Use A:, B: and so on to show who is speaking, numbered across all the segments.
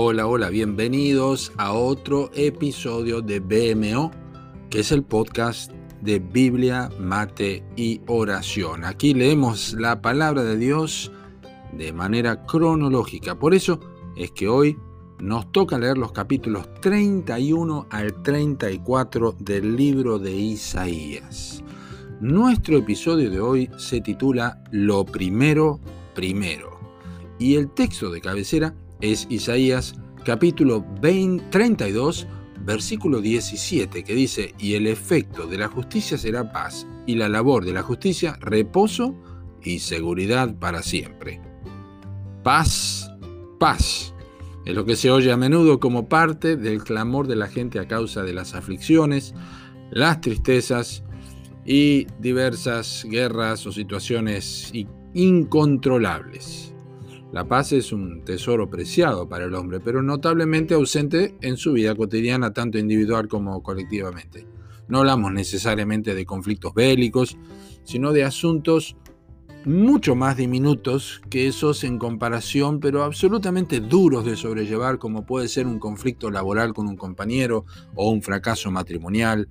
A: Hola, hola, bienvenidos a otro episodio de BMO, que es el podcast de Biblia, Mate y Oración. Aquí leemos la palabra de Dios de manera cronológica. Por eso es que hoy nos toca leer los capítulos 31 al 34 del libro de Isaías. Nuestro episodio de hoy se titula Lo primero, primero. Y el texto de cabecera es Isaías capítulo 32, versículo 17, que dice, y el efecto de la justicia será paz, y la labor de la justicia reposo y seguridad para siempre. Paz, paz. Es lo que se oye a menudo como parte del clamor de la gente a causa de las aflicciones, las tristezas y diversas guerras o situaciones incontrolables. La paz es un tesoro preciado para el hombre, pero notablemente ausente en su vida cotidiana, tanto individual como colectivamente. No hablamos necesariamente de conflictos bélicos, sino de asuntos mucho más diminutos que esos en comparación, pero absolutamente duros de sobrellevar, como puede ser un conflicto laboral con un compañero o un fracaso matrimonial,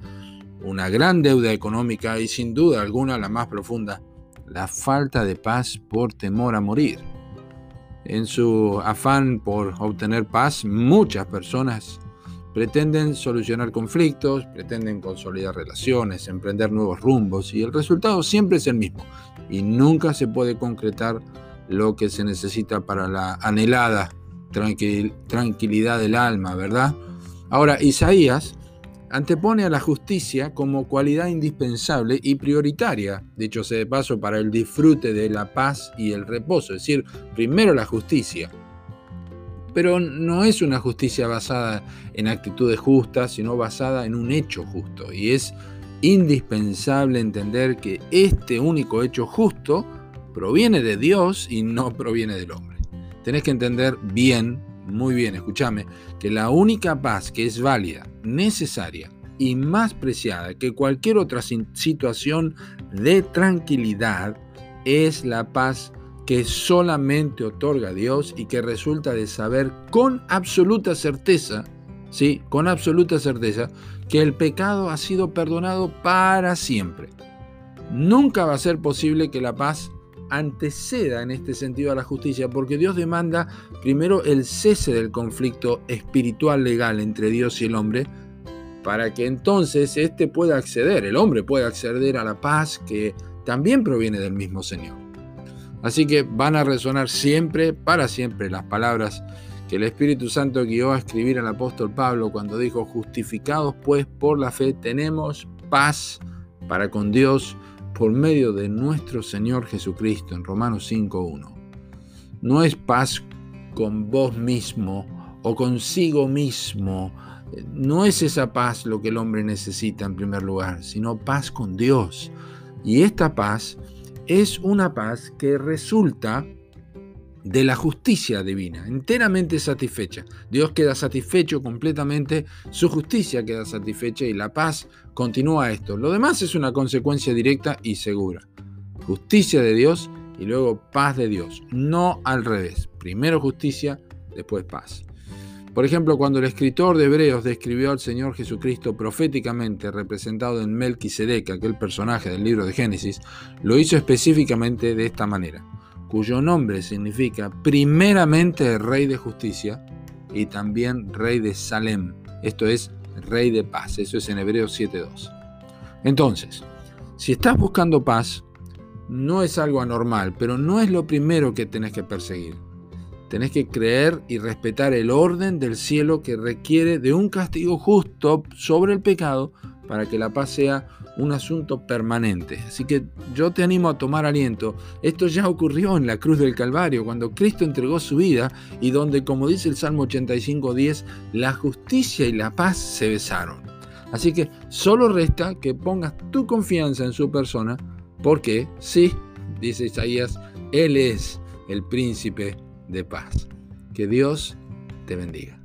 A: una gran deuda económica y sin duda alguna la más profunda, la falta de paz por temor a morir. En su afán por obtener paz, muchas personas pretenden solucionar conflictos, pretenden consolidar relaciones, emprender nuevos rumbos y el resultado siempre es el mismo y nunca se puede concretar lo que se necesita para la anhelada tranquilidad del alma, ¿verdad? Ahora, Isaías antepone a la justicia como cualidad indispensable y prioritaria, dicho sea de paso, para el disfrute de la paz y el reposo, es decir, primero la justicia. Pero no es una justicia basada en actitudes justas, sino basada en un hecho justo. Y es indispensable entender que este único hecho justo proviene de Dios y no proviene del hombre. Tenés que entender bien muy bien, escúchame, que la única paz que es válida, necesaria y más preciada que cualquier otra situación de tranquilidad es la paz que solamente otorga Dios y que resulta de saber con absoluta certeza, sí, con absoluta certeza, que el pecado ha sido perdonado para siempre. Nunca va a ser posible que la paz anteceda en este sentido a la justicia, porque Dios demanda primero el cese del conflicto espiritual legal entre Dios y el hombre, para que entonces éste pueda acceder, el hombre pueda acceder a la paz que también proviene del mismo Señor. Así que van a resonar siempre, para siempre, las palabras que el Espíritu Santo guió a escribir al apóstol Pablo cuando dijo, justificados pues por la fe tenemos paz para con Dios por medio de nuestro Señor Jesucristo en Romanos 5.1. No es paz con vos mismo o consigo mismo. No es esa paz lo que el hombre necesita en primer lugar, sino paz con Dios. Y esta paz es una paz que resulta de la justicia divina, enteramente satisfecha. Dios queda satisfecho completamente, su justicia queda satisfecha y la paz continúa esto. Lo demás es una consecuencia directa y segura. Justicia de Dios y luego paz de Dios, no al revés. Primero justicia, después paz. Por ejemplo, cuando el escritor de Hebreos describió al Señor Jesucristo proféticamente representado en Melquisedec, aquel personaje del libro de Génesis, lo hizo específicamente de esta manera cuyo nombre significa primeramente Rey de Justicia y también Rey de Salem, esto es Rey de Paz, eso es en Hebreos 7.2. Entonces, si estás buscando paz, no es algo anormal, pero no es lo primero que tenés que perseguir. Tenés que creer y respetar el orden del cielo que requiere de un castigo justo sobre el pecado para que la paz sea un asunto permanente. Así que yo te animo a tomar aliento. Esto ya ocurrió en la cruz del Calvario, cuando Cristo entregó su vida y donde, como dice el Salmo 85.10, la justicia y la paz se besaron. Así que solo resta que pongas tu confianza en su persona, porque sí, dice Isaías, Él es el príncipe de paz. Que Dios te bendiga.